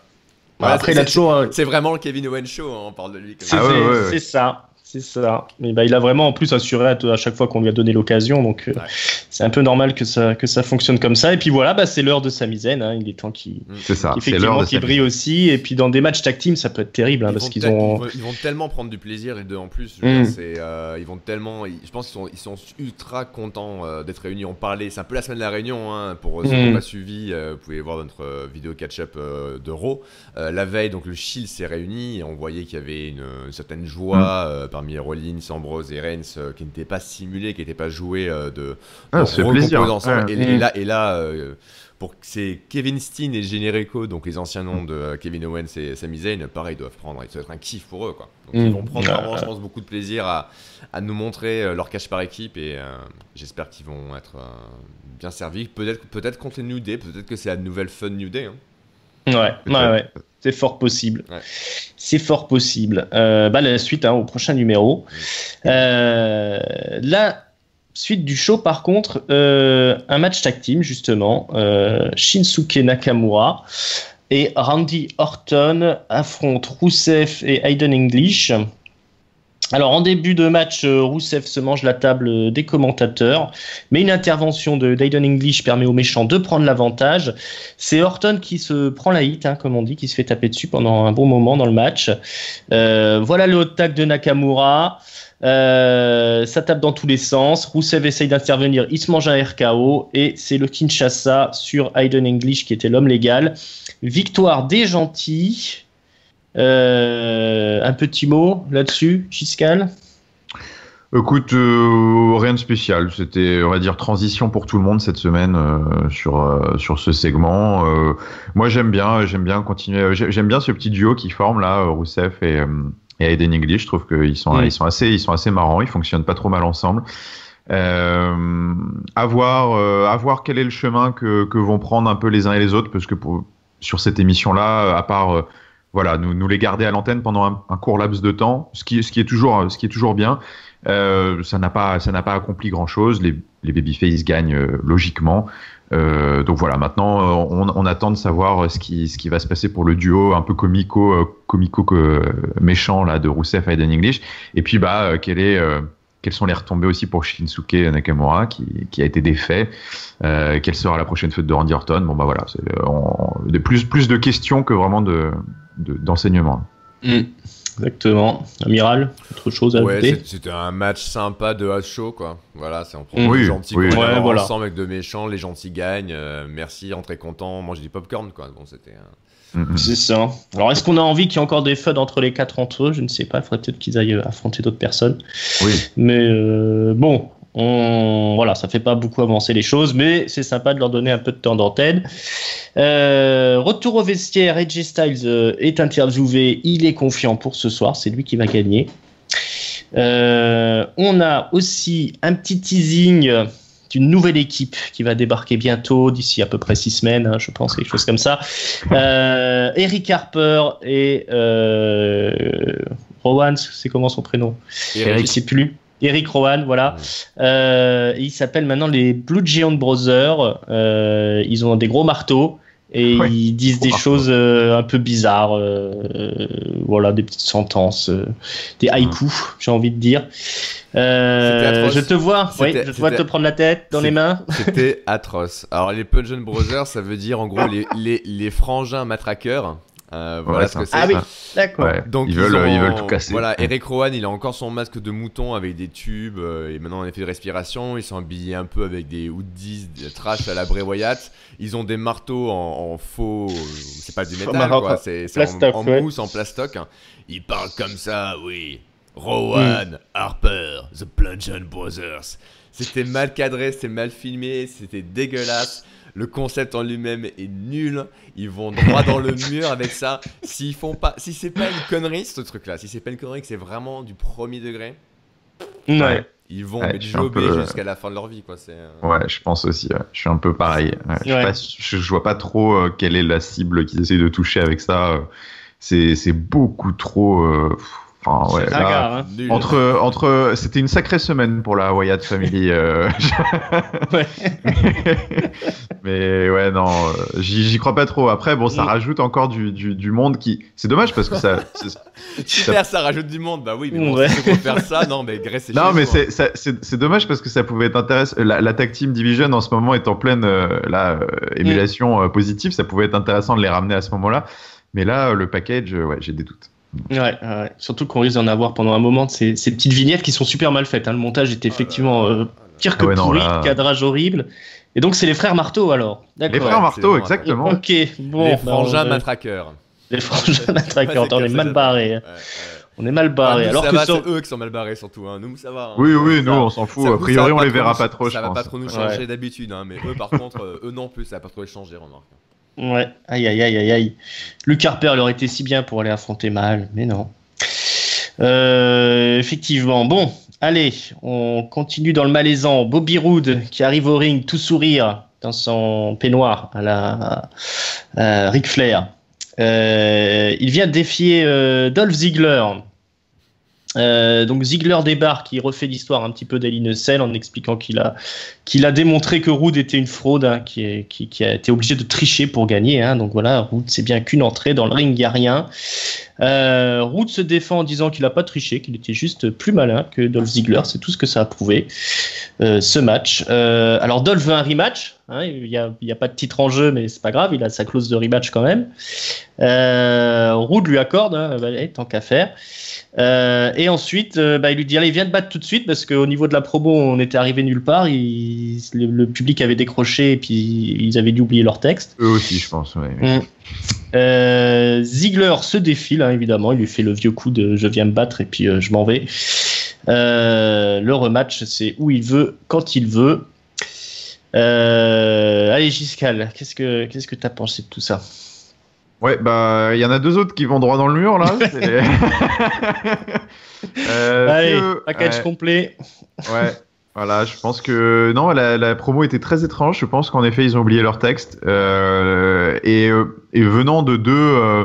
Voilà, Après, c'est- il a toujours. C'est vraiment le Kevin Owens show, hein, on parle de lui. comme C'est ça. Ah ouais, c'est- ouais, ouais. c'est ça. C'est ça. Mais bah, il a vraiment en plus assuré à, à chaque fois qu'on lui a donné l'occasion. Donc euh, Ouais. c'est un peu normal que ça, que ça fonctionne comme ça. Et puis voilà, bah, c'est l'heure de Sami Zayn. Hein. Il est temps qu'il de qu'il sa brille aussi. Et puis dans des matchs tag team, ça peut être terrible hein, Ils parce vont qu'ils ont. ils, vont, ils vont tellement prendre du plaisir les deux en plus. Je Mm. dire, euh, ils vont tellement, ils- je pense qu'ils sont, ils sont ultra contents euh, d'être réunis. On parlait, c'est un peu la semaine de la réunion. hein, pour ceux qui Mm. n'ont pas suivi, euh, vous pouvez voir notre vidéo catch-up euh, de Raw. Euh, la veille, donc le Shield s'est réuni et on voyait qu'il y avait une, une certaine joie euh, parmi Rollins, Ambrose et Reigns euh, qui n'était pas simulé, qui n'était pas joué euh, de, Ah, plaisir. recomposer ensemble. Ouais. Et, et Mm. là, et là euh, pour c'est Kevin Steen et Generico, donc les anciens noms de euh, Kevin Owens et Sami Zayn, pareil, doivent prendre, ça va être un kiff pour eux, quoi. Donc Mm. ils vont prendre vraiment, je pense, beaucoup de plaisir à, à nous montrer euh, leur cache par équipe et euh, j'espère qu'ils vont être euh, bien servis. Peut-être, peut-être contre les New Day, peut-être que c'est la nouvelle Fun New Day. hein. Ouais, ouais, ouais. C'est fort possible. Ouais. C'est fort possible. Euh, bah, la suite hein, au prochain numéro. Euh, la suite du show, par contre, euh, un match tag team, justement. Shinsuke Nakamura et Randy Orton affrontent Rousseff et Hayden English. Alors, en début de match, euh, Rousseff se mange la table euh, des commentateurs, mais une intervention de d'Hayden English permet aux méchants de prendre l'avantage. C'est Orton qui se prend la hit, hein, comme on dit, qui se fait taper dessus pendant un bon moment dans le match. Euh, voilà le hot tag de Nakamura. Euh, ça tape dans tous les sens. Rousseff essaye d'intervenir, il se mange un RKO et c'est le Kinshasa sur Hayden English qui était l'homme légal. Victoire des gentils. Euh, un petit mot là-dessus, Giscal Écoute, euh, rien de spécial. C'était, on va dire, transition pour tout le monde cette semaine euh, sur euh, sur ce segment. Moi, j'aime bien, j'aime bien continuer. j'ai- J'aime bien ce petit duo qui forme là, Rousseff et, et Aiden English. Je trouve qu'ils sont Mm. ils sont assez ils sont assez marrants. Ils fonctionnent pas trop mal ensemble. Euh, à voir, à voir quel est le chemin que, que vont prendre un peu les uns et les autres, parce que pour, sur cette émission-là, à part voilà, nous, les garder à l'antenne pendant un, court laps de temps, ce qui, ce qui est toujours, ce qui est toujours bien. Euh, ça n'a pas, pas accompli grand chose. Les, les babyface gagnent euh, logiquement. Euh, donc voilà, maintenant on, attend de savoir ce qui, ce qui va se passer pour le duo un peu comico, comico méchant là de Rousseff et Aiden English. Et puis bah, quelles sont les retombées aussi pour Shinsuke Nakamura qui, qui a été défait Quelle sera la prochaine fête de Randy Orton? Bon bah voilà, c'est de plus plus de questions que vraiment de de- d'enseignements. Exactement. Amiral, autre chose à ajouter c'était un match sympa de show, quoi. Voilà, c'est on prend Mm. les Oui, gentils oui. Ouais, voilà. ensemble avec de méchants, les gentils gagnent. euh, merci, entrez content, mangez du popcorn, quoi. Bon, c'était. euh, Mm, mm. C'est ça. Alors, est-ce qu'on a envie qu'il y ait encore des FUD entre les quatre entre eux? Je ne sais pas. Il faudrait peut-être qu'ils aillent affronter d'autres personnes. Oui. Mais euh, bon, on, voilà, ça fait pas beaucoup avancer les choses, mais c'est sympa de leur donner un peu de temps d'antenne. Euh, retour au vestiaire, AJ Styles euh, est interviewé, il est confiant pour ce soir, c'est lui qui va gagner. Euh, on a aussi un petit teasing d'une nouvelle équipe qui va débarquer bientôt, d'ici à peu près six semaines, hein, je pense, quelque chose comme ça. Eric Harper et Rowan, c'est comment son prénom? Eric. je sais plus. Eric Rowan, voilà. Euh, il s'appelle maintenant les Blue Giant Brothers. Euh, ils ont des gros marteaux et Ouais, ils disent des choses euh, un peu bizarres. euh, euh, voilà, des petites sentences, euh, des haïkus, j'ai envie de dire. Euh, je te vois, oui, je te vois te prendre la tête dans les mains. C'était atroce. Alors, les Punch Brothers, ça veut dire en gros les, les, les frangins matraqueurs. Euh, Ouais, voilà ce que un c'est. Ah oui, ça. d'accord. Ouais. Donc ils, veulent, ont- ils veulent tout casser. Voilà, Eric Rowan, il a encore son masque de mouton avec des tubes euh, et maintenant en effet de respiration. Ils sont habillés un peu avec des hoodies, des trash à la Bray Wyatt. Ils ont des marteaux en, en faux, euh, c'est pas du métal quoi, c'est c'est en, en ouais. mousse, en plastoc. Ils parlent comme ça, oui. Rowan, Harper, The Bludgeon Brothers. C'était mal cadré, c'était mal filmé, c'était dégueulasse. Le concept en lui-même est nul. Ils vont droit dans le mur avec ça. S'ils font pas, si c'est pas une connerie ce truc-là, si c'est pas une connerie que c'est vraiment du premier degré, Ouais. ils vont Ouais, jobber peu, jusqu'à la fin de leur vie quoi. C'est. euh, Ouais, je pense aussi. ouais. Je suis un peu pareil. Ouais, je, pas- je, je vois pas trop euh, quelle est la cible qu'ils essayent de toucher avec ça. euh. C'est c'est beaucoup trop. euh, Enfin, ouais. C'est là, ringard, hein. entre, entre, c'était une sacrée semaine pour la Wyatt Family. euh, Ouais. mais ouais, non, euh, j'y crois pas trop. Après, bon, ça Mm. rajoute encore du, du, du monde qui. C'est dommage parce que ça. Super, ça rajoute du monde. Bah oui, mais bon, Ouais. si faire ça, non, mais Grèce Non, mais c'est- ça- c'est c'est dommage parce que ça pouvait être intéressant. La, la tag team division en ce moment est en pleine euh, là, euh, émulation euh, positive. Ça pouvait être intéressant de les ramener à ce moment-là. Mais là, le package, ouais, j'ai des doutes. Ouais, ouais. Surtout qu'on risque d'en avoir pendant un moment ces, ces petites vignettes qui sont super mal faites. hein. Le montage était effectivement euh, pire que Ah ouais, non, pourri, là- cadrage horrible. Et donc c'est les frères Marteau alors. Les frères Marteau, bon, exactement. Ok, bon. les bah, frangins on- matraqueurs. Les frangins matraqueurs. Ouais, c'est on est mal barré. On est mal barré. alors ça que va, sur- eux qui sont mal barrés surtout. Hein. Nous, ça va. hein. Oui, oui, nous, ça- on s'en fout. A priori, on les verra pas trop, Ça va pas trop nous changer d'habitude, hein, mais eux, par contre, euh, eux non plus, ça va pas trop les changer, remarque. Ouais, aïe aïe aïe aïe aïe. Luc Harper il été si bien pour aller affronter Mal, mais non. Euh, effectivement, bon, allez, on continue dans le malaisant. Bobby Roode qui arrive au ring tout sourire dans son peignoir à la Ric Flair. Euh, il vient défier euh, Dolph Ziggler. Euh, donc Ziggler débarque, il refait l'histoire un petit peu d'Ali Nussel en expliquant qu'il a qu'il a démontré que Roode était une fraude, hein, qui, a été obligé de tricher pour gagner. hein. donc voilà, Roode c'est bien qu'une entrée dans le ring, il n'y a rien. Euh, Roode se défend en disant qu'il n'a pas triché, qu'il était juste plus malin que Dolph Ziggler, c'est tout ce que ça a prouvé euh, ce match. Euh, alors Dolph veut un rematch, hein, il n'y a, il y a pas de titre en jeu, mais c'est pas grave, il a sa clause de rematch quand même. Euh, Roode lui accorde, hein, bah, tant qu'à faire. Et ensuite, bah, il lui dit allez, viens te battre tout de suite parce qu'au niveau de la promo, on était arrivé nulle part. il- le, le public avait décroché et puis ils avaient dû oublier leur texte. Eux aussi, je pense. ouais. Mm. Euh, Ziegler se défile, hein, évidemment. Il lui fait le vieux coup de je viens me battre et puis euh, je m'en vais. Euh, le rematch, c'est où il veut, quand il veut. Allez, Giscal, qu'est-ce que qu'est-ce que t'as pensé de tout ça? Ouais, bah, il y en a deux autres qui vont droit dans le mur, là. Allez, package complet. Ouais, voilà, je pense que non, la, promo était très étrange. Je pense qu'en effet, ils ont oublié leur texte. Euh, et, euh, et venant de deux, euh,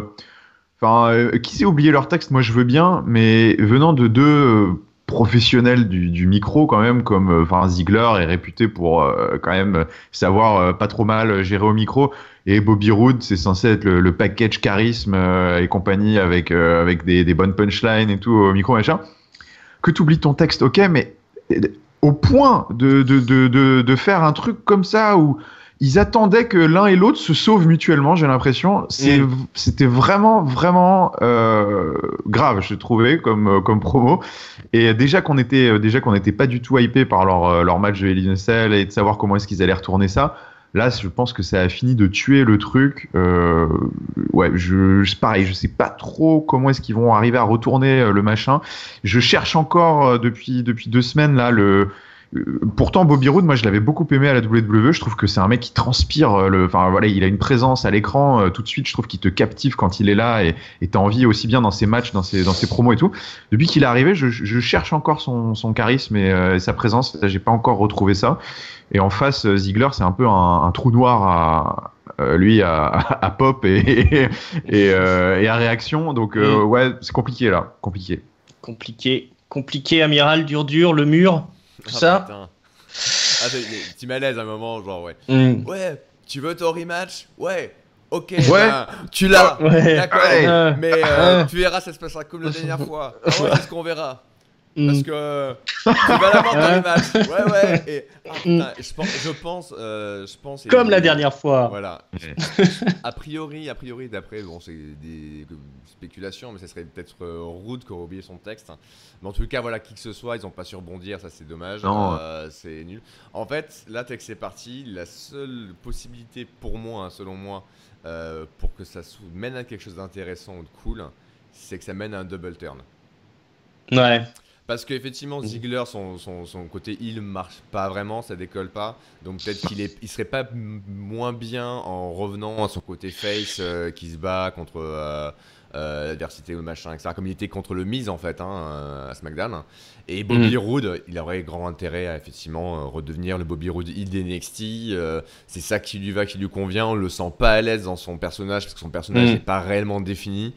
enfin, euh, qui sait oublier leur texte? Moi, je veux bien, mais venant de deux professionnels du, micro, quand même, comme, enfin, Ziegler est réputé pour quand même savoir pas trop mal gérer au micro. Et Bobby Roode, c'est censé être le, package charisme et compagnie avec avec des, des bonnes punchlines et tout au micro machin. Que tu oublies ton texte, ok, mais au point de, de, de, de, de faire un truc comme ça où ils attendaient que l'un et l'autre se sauvent mutuellement, j'ai l'impression. C'est- Mm. C'était vraiment, vraiment euh, grave, je trouvais, comme, euh, comme promo. Et déjà qu'on était, déjà qu'on n'était pas du tout hypé par leur, euh, leur match de Cell et de savoir comment est-ce qu'ils allaient retourner ça. Là, je pense que ça a fini de tuer le truc. Euh, ouais, je, pareil, je sais pas trop comment est-ce qu'ils vont arriver à retourner euh, le machin. Je cherche encore euh, depuis depuis deux semaines là le. Euh, Pourtant, Bobby Roode, moi, je l'avais beaucoup aimé à la WWE. Je trouve que c'est un mec qui transpire. euh, Le, enfin, voilà, il a une présence à l'écran euh, tout de suite. Je trouve qu'il te captive quand il est là et t'as envie aussi bien dans ses matchs, dans ses dans ses promos et tout. Depuis qu'il est arrivé, je, je cherche encore son, son charisme et, euh, et sa présence. J'ai pas encore retrouvé ça. Et en face, Ziggler, c'est un peu un, un trou noir à euh, lui à, à pop et et, euh, et à réaction. Donc euh, Mm. ouais, c'est compliqué là, compliqué. Compliqué, compliqué, amiral, dur, dur, le mur, tout Ah, ça. putain. Ah, tu m'as à un moment, genre, ouais. Mm. Ouais, tu veux ton rematch? Ouais. Ok, Ouais. ben, tu l'as. Ouais. D'accord. Ouais. Mais euh, euh. tu verras, ça se passera comme la dernière fois. Ah ouais, c'est ce qu'on verra. Parce Mm. que tu vas l'avoir dans les matchs. Ouais, ouais. Et, ah, Mm. putain, je pense, je pense, euh, je pense. et- Comme la dernière fois. Voilà. A priori, a priori, d'après, bon, c'est des spéculations, mais ça serait peut-être euh, rude qui aurait oublié son texte. hein. Mais en tout cas, voilà, qui que ce soit, ils ont pas su rebondir, ça c'est dommage. Non. Euh, c'est nul. En fait, là, texte c'est parti. La seule possibilité pour moi, hein, selon moi, euh, pour que ça mène à quelque chose d'intéressant ou de cool, c'est que ça mène à un double turn. Ouais. Parce qu'effectivement, Mhm. Ziggler, son, son, son côté heal marche pas vraiment, ça décolle pas. Donc peut-être qu'il est, il serait pas moins bien en revenant à son côté face euh, qui se bat contre euh, euh, l'adversité ou le machin, etc. Comme il était contre le Miz en fait hein, euh, à SmackDown. Et Bobby Roode, il aurait grand intérêt à effectivement redevenir le Bobby Roode heal d'NXT. euh, c'est ça qui lui va, qui lui convient. On le sent pas à l'aise dans son personnage parce que son personnage Mhm. n'est pas réellement défini.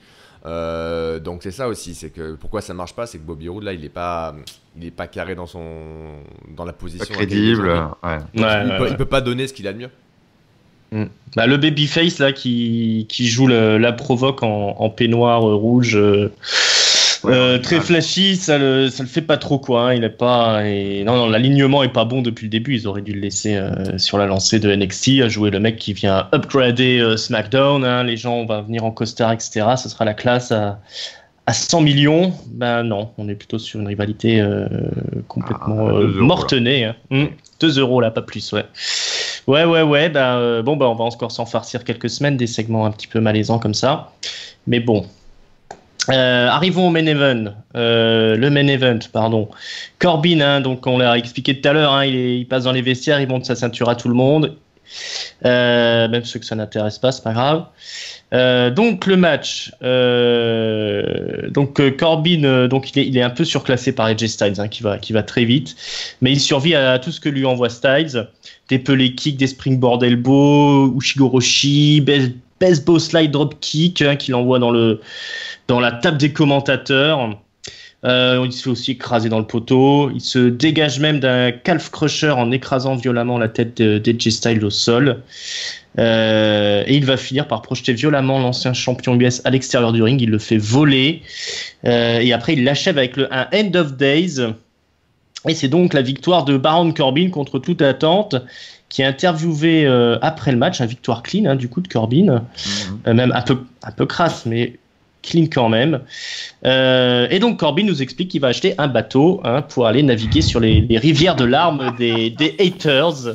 Euh, donc c'est ça aussi, c'est que pourquoi ça marche pas, c'est que Bobby Roode là, il est pas, il est pas carré dans son, dans la position. crédible. Ouais. Ouais, il, ouais, peut, ouais. il peut pas donner ce qu'il a de mieux. Bah, le babyface là qui, qui joue le- la provoque en, en peignoir euh, rouge euh, euh, très flashy, ça le, ça le fait pas trop quoi. hein. Il est pas et non, non l'alignement est pas bon depuis le début. Ils auraient dû le laisser euh, sur la lancée de NXT à jouer le mec qui vient upgrader euh, SmackDown. hein. Les gens vont venir en costard etc. Ce sera la classe à à 100 millions, ben non, on est plutôt sur une rivalité complètement Ah, deux euros, mortenée. Hein. Hum, 2 euros là, pas plus, ouais. Ouais, ouais, ouais, ben euh, bon, ben on va encore s'en farcir quelques semaines, des segments un petit peu malaisants comme ça. Mais bon. Euh, arrivons au main event. Euh, le main event, pardon. Corbin, hein, donc on l'a expliqué tout à l'heure, hein, il, passe dans les vestiaires, il monte sa ceinture à tout le monde. Euh, même ceux que ça n'intéresse pas, c'est pas grave. Donc le match, donc Corbin, donc il est, un peu surclassé par AJ Styles, hein, qui va, très vite, mais il survit à tout ce que lui envoie Styles, des pelés kicks, des springboard elbow, Ushigoroshi, baseball slide drop kick hein, qu'il envoie dans le, la table des commentateurs. Euh, il se fait aussi écraser dans le poteau. Il se dégage même d'un calf crusher en écrasant violemment la tête de- d'AJ Styles au sol. Euh, et il va finir par projeter violemment l'ancien champion US à l'extérieur du ring. Il le fait voler. Euh, et après, il l'achève avec un End of Days. Et c'est donc la victoire de Baron Corbin contre toute attente, qui est interviewé euh, après le match. Une victoire clean, hein, du coup, de Corbin. Mhm. Euh, même un peu, un peu crasse, mais clean quand même. Euh, et donc Corbin nous explique qu'il va acheter un bateau hein, pour aller naviguer sur les, les rivières de larmes des, des haters.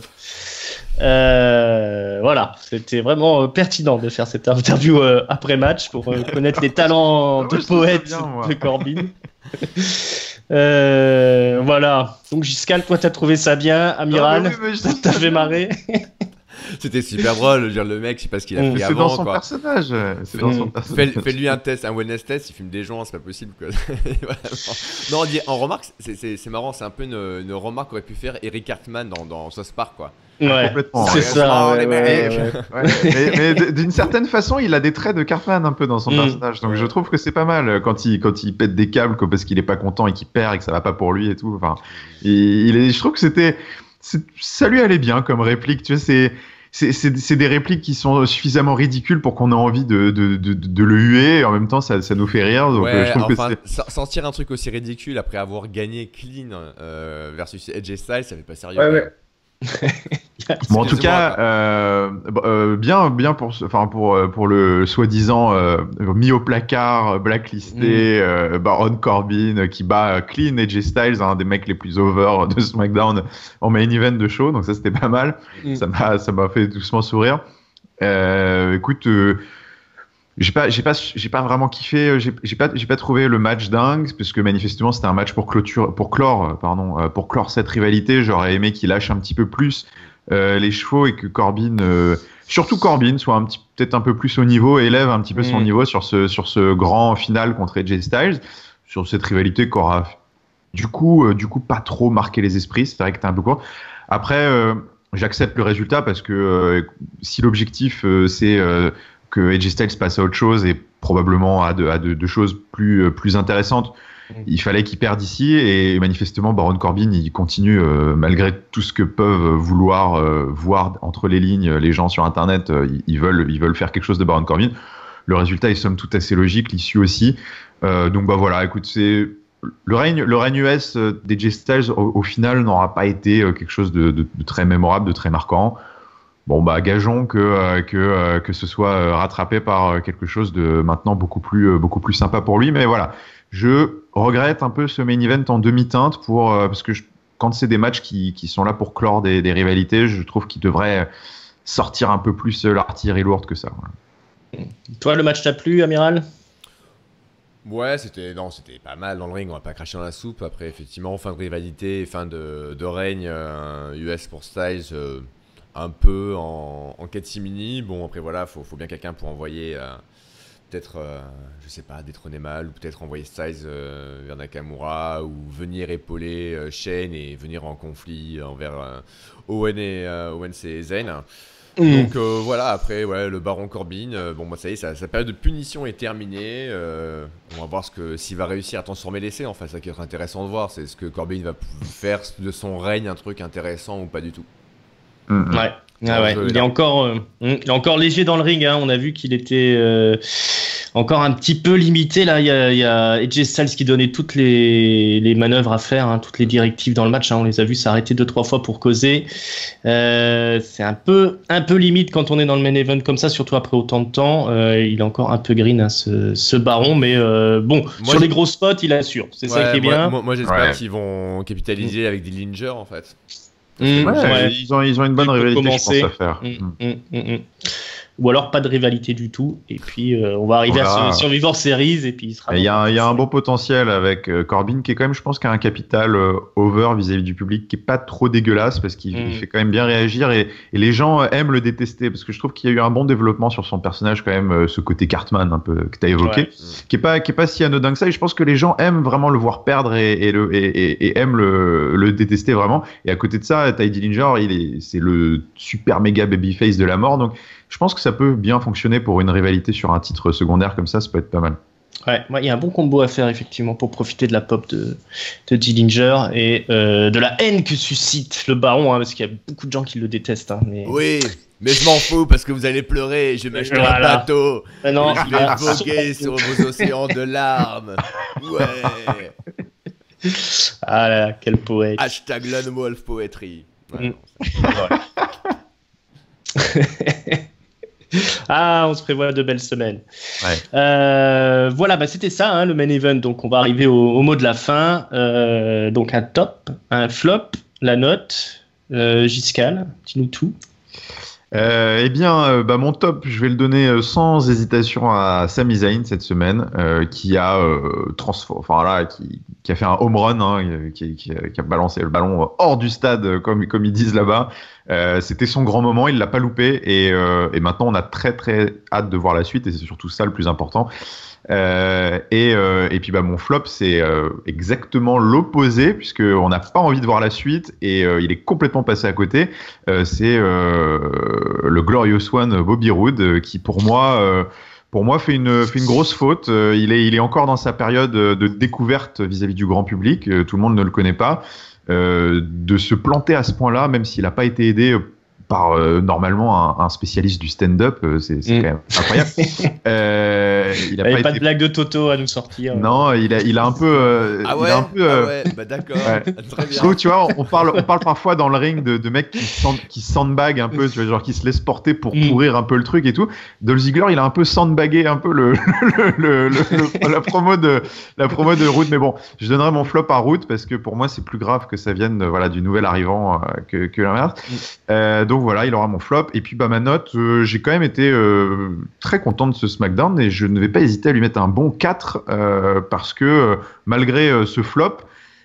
Euh, voilà, c'était vraiment euh, pertinent de faire cette interview euh, après match pour euh, connaître les talents de poète bien, de Corbin. Euh, voilà. Donc Giscal, toi t'as trouvé ça bien, Amiral? Mais oui, mais je trouve T'as fait marrer? C'était super drôle, dire, le mec, je sais pas ce qu'il a Mm. fait C'est avant. dans son quoi. personnage. euh, C'est dans son personnage. Fais- Fais-lui un test, un wellness test, il fume des joints, c'est pas possible. Quoi. Non, on remarque, c'est- c'est c'est marrant, c'est un peu une, une remarque qu'aurait pu faire Eric Cartman dans, dans South Park. Quoi. Ouais, Complètement. c'est ça. ouais, les ouais, mecs. ouais. Ouais, mais, d'une certaine façon, il a des traits de Cartman un peu dans son Mm. personnage. Donc je trouve que c'est pas mal euh, quand il, quand il pète des câbles quoi, parce qu'il est pas content et qu'il perd et que ça va pas pour lui et tout. Enfin, il, il est, je trouve que c'était. Ça lui allait bien comme réplique. Tu vois, c'est. C'est c'est- c'est des répliques qui sont suffisamment ridicules pour qu'on ait envie de, de, de, de le huer et en même temps ça, ça nous fait rire. Donc euh, ouais, je trouve enfin, que sortir un truc aussi ridicule après avoir gagné clean euh, versus AJ Styles, ça fait pas sérieux. Ouais, ouais. Bon, en tout cas, euh, euh, bien, bien pour, enfin pour euh, pour le soi-disant euh, mis au placard, blacklisté, euh, Baron Corbin qui bat Clean AJ Styles, un des mecs les plus over de SmackDown en main event de show, donc ça c'était pas mal. Mm. Ça m'a ça m'a fait doucement sourire. Écoute. J'ai pas, j'ai pas, j'ai pas vraiment kiffé. euh, J'ai pas, j'ai pas trouvé le match dingue parce que manifestement c'était un match pour clôture, pour clore, euh, pardon, euh, pour clore cette rivalité. J'aurais aimé qu'il lâche un petit peu plus euh, les chevaux et que Corbin, euh, surtout Corbin, soit un petit, peut-être un peu plus au niveau, élève un petit peu son Mm. niveau sur ce, sur ce grand final contre AJ Styles, sur cette rivalité qui aura du coup, euh, du coup pas trop marqué les esprits. C'est vrai que t'es un peu court. Après, j'accepte le résultat parce que si l'objectif c'est que AJ Styles passe à autre chose et probablement à de, à de, de choses plus, euh, plus intéressantes. Mm. Il fallait qu'il perde ici et manifestement Baron Corbin il continue euh, malgré tout ce que peuvent vouloir euh, voir entre les lignes les gens sur internet euh, ils, veulent ils veulent faire quelque chose de Baron Corbin le résultat est somme toute assez logique l'issue aussi donc bah voilà écoute c'est le règne, le règne US des J Styles au, final n'aura pas été quelque chose de, de, très mémorable, de très marquant. Bon bah gageons que que que ce soit rattrapé par quelque chose de maintenant beaucoup plus beaucoup plus sympa pour lui. Mais voilà, je regrette un peu ce main event en demi-teinte pour parce que quand c'est des matchs qui, qui, sont là pour clore des, des rivalités, je trouve qu'ils devraient sortir un peu plus l'artillerie lourde que ça. Toi, le match t'a plu, Amiral? Ouais, c'était non, c'était pas mal dans le ring. On va pas cracher dans la soupe. Après, effectivement, fin de rivalité, fin de, de règne US euh, pour Styles, euh, un peu en, en catimini. Bon, après voilà, faut, faut bien quelqu'un pour envoyer. Euh, peut-être, je sais pas, détrôner mal, ou peut-être envoyer Styles vers Nakamura, ou venir épauler Shane et venir en conflit envers Owen et Owen et Zayn. Mm. Donc euh, voilà, après, ouais, le baron Corbin, euh, bon, bah, ça y est, sa, période de punition est terminée. Euh, on va voir ce que s'il va réussir à transformer l'essai. Enfin, ça qui est intéressant de voir, c'est ce que Corbin va faire de son règne un truc intéressant ou pas du tout. Mm, mm. Ouais. Ah ouais. Il, est encore, il est encore léger dans le ring. Hein. On a vu qu'il était encore un petit peu limité. Là, il y a, il y a AJ Styles qui donnait toutes les, les manœuvres à faire, hein, toutes les directives dans le match. Hein. On les a vus s'arrêter deux trois fois pour causer. Euh, c'est un peu un peu limite quand on est dans le main event comme ça, surtout après autant de temps. Euh, il est encore un peu green hein, ce, ce, baron, mais euh, bon, sur les gros spots, il assure. C'est ça qui est bien. Moi, j'espère qu'ils vont capitaliser avec des Linger en fait. Mmh, ils, ont, ils ont une bonne rivalité, je pense, à faire. Mmh, mmh, ou alors pas de rivalité du tout. Et puis euh, on va arriver à Survivor Series et puis il sera. Il y, a, y a un bon potentiel avec euh, Corbin qui est quand même, je pense, qui a un capital euh, over vis-à-vis du public qui est pas trop dégueulasse parce qu'il mm. fait quand même bien réagir et, et, les gens aiment le détester parce que je trouve qu'il y a eu un bon développement sur son personnage quand même, ce côté Cartman un peu que tu as évoqué, qui est pas qui est pas si anodin que ça. Et je pense que les gens aiment vraiment le voir perdre et, et le et, et, aiment le, le détester vraiment. Et à côté de ça, Ty Dillinger, il est c'est le super méga babyface de la mort donc je pense que ça peut bien fonctionner pour une rivalité sur un titre secondaire comme ça, ça peut être pas mal. Ouais, il y a un bon combo à faire effectivement pour profiter de la pop de, de Dillinger et euh, de la haine que suscite le baron, hein, parce qu'il y a beaucoup de gens qui le détestent. Hein, mais... Oui, mais je m'en fous parce que vous allez pleurer, je m'achète un bateau, non, je vais voguer sur vos océans de larmes. Ouais. Ah là, quel poète. Hashtag Lone Wolf Poetry. Ouais, ah, on se prévoit de belles semaines. Euh, voilà, bah, c'était ça, hein, le main event. Donc, on va arriver au, mot de la fin. Euh, donc, un top, un flop, la note. Euh, Giscal, dis-nous tout. eh bien, bah, mon top, je vais le donner sans hésitation à Sami Zayn cette semaine, qui a enfin là, qui, qui, a fait un home run, hein, qui, qui, a balancé le ballon hors du stade, comme, comme ils disent là-bas. Euh, c'était son grand moment, il l'a pas loupé et, euh, et, maintenant on a très très hâte de voir la suite et c'est surtout ça le plus important. Euh, et, euh, et, puis bah mon flop c'est euh, exactement l'opposé puisque on n'a pas envie de voir la suite et il est complètement passé à côté. c'est le Glorious One Bobby Roode qui pour moi pour moi, fait une, fait une grosse faute. il, est, il est encore dans sa période de découverte vis-à-vis -vis du grand public. tout le monde ne le connaît pas. Euh, de se planter à ce point-là, même s'il n'a pas été aidé par euh, normalement un, spécialiste du stand-up, euh, c'est mm. quand même incroyable. euh, il a pas, pas de blague de Toto à nous sortir. Non, il a, il a un peu. Euh, ah ouais, un peu, ah ouais bah d'accord. Très bien. Tu vois, on parle, on parle parfois dans le ring de, de mecs qui, sand, qui sandbag un peu, tu vois, genre qui se laissent porter pour mm. pourrir un peu le truc et tout. Dolph Ziggler, il a un peu sandbagué un peu le, le, le, la promo de la promo de Root, mais bon, je donnerai mon flop à Root parce que pour moi c'est plus grave que ça vienne voilà du nouvel arrivant que, que l'inverse. Mm. donc voilà, il aura mon flop. Et puis bah, ma note, euh, j'ai quand même été euh, très content de ce SmackDown et je ne vais pas hésiter à lui mettre un bon 4 euh, parce que malgré ce flop,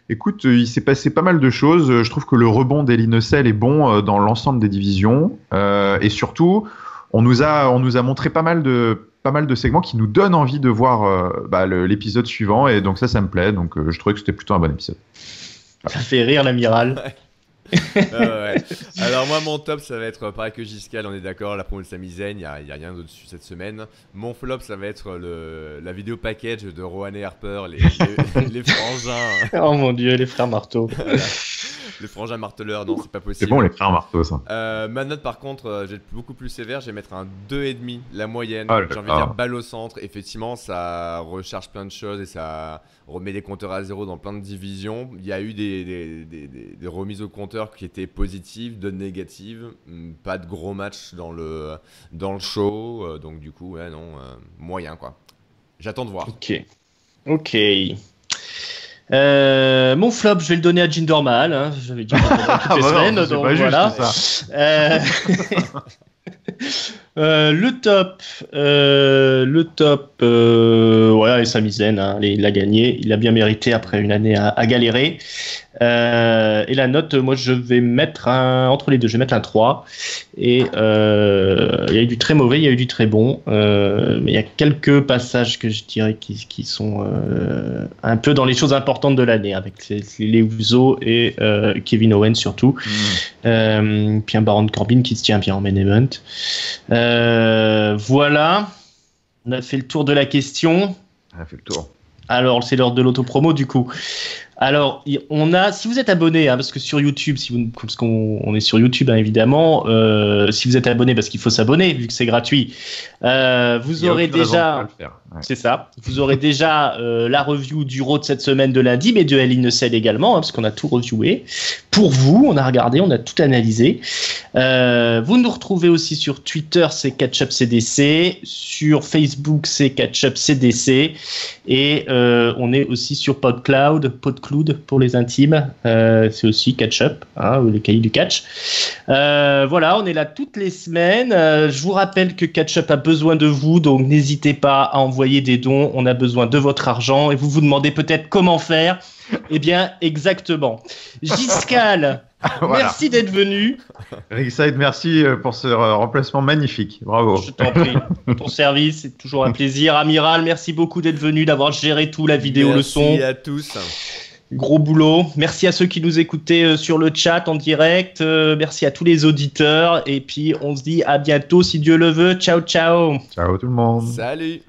écoute, il s'est passé pas mal de choses. Je trouve que le rebond d'Eli est bon dans l'ensemble des divisions et surtout, on nous a, on nous a montré pas mal de pas mal de segments qui nous donnent envie de voir bah, l'épisode suivant et donc ça ça me plaît donc je trouvais que c'était plutôt un bon épisode. Ça fait rire l'amiral. Alors moi mon top ça va être pareil que Giscal, on est d'accord, la promo de Sami Zayn, il n'y a, rien au-dessus cette semaine. Mon flop ça va être le, la vidéo package de Rowan et Harper, les, les, frangins. Oh mon dieu, les frères marteau. les frangins marteleurs, non, c'est pas possible. C'est bon, les frères marteaux, ça. Euh, ma note, par contre, euh, je vais être beaucoup plus sévère. Je vais mettre un 2,5, la moyenne. Ah, J'ai envie de dire balle au centre. Effectivement, ça recharge plein de choses et ça remet des compteurs à zéro dans plein de divisions. Il y a eu des, des, des- des- des remises au compteur qui étaient positives, d'autres négatives. Hum, Pas de gros matchs dans le, dans le show. euh, donc, du coup, ouais, non, euh, moyen, quoi. J'attends de voir. Ok. Ok. Euh, mon flop, je vais le donner à Jinder Mahal. Hein. J'avais dit toutes les bah semaines, donc pas voilà. Euh, euh, le top, euh, le top, euh, ouais, et Sami Zayn, hein, il l'a gagné, il a bien mérité après une année à, à galérer. Euh, et la note, moi je vais mettre un, entre les deux, je vais mettre un 3. Et euh, il y a eu du très mauvais, il y a eu du très bon. Euh, mais il y a quelques passages que je dirais qui, qui sont un peu dans les choses importantes de l'année, avec les, les Usos et Kevin Owens surtout. Mm. Puis un Baron de Corbin qui se tient bien en main event. Voilà. On a fait le tour de la question. On a fait le tour. Alors, c'est l'heure de l'autopromo du coup. Alors, on a, si vous êtes abonné, hein, parce que sur YouTube, si vous, parce qu'on on est sur YouTube hein, évidemment, euh, si vous êtes abonné, parce qu'il faut s'abonner vu que c'est gratuit, euh, vous aurez déjà. Ouais. c'est ça. Vous aurez déjà euh, la review du Raw de cette semaine de lundi, mais de Hell in a Cell également, hein, parce qu'on a tout reviewé. Pour vous, on a regardé, on a tout analysé. Vous nous retrouvez aussi sur Twitter, c'est Catchup CDC. Sur Facebook, c'est Catchup CDC. Et on est aussi sur PodCloud, PodCloud pour les intimes. Euh, c'est aussi Catchup, hein, ou les cahiers du catch. Euh, voilà, on est là toutes les semaines. Euh, je vous rappelle que Catchup a besoin de vous, donc n'hésitez pas à envoyer des dons. On a besoin de votre argent et vous vous demandez peut-être comment faire. Eh bien, exactement. Giscal, Voilà. merci d'être venu. Ringside, merci euh, pour ce remplacement magnifique. Bravo. Je t'en prie. Ton service, c'est toujours un plaisir. Amiral, merci beaucoup d'être venu, d'avoir géré tout, la vidéo, le son. Merci à tous. Gros boulot. Merci à ceux qui nous écoutaient euh, sur le chat en direct. Euh, merci à tous les auditeurs. Et puis, on se dit à bientôt si Dieu le veut. Ciao, ciao. Ciao tout le monde. Salut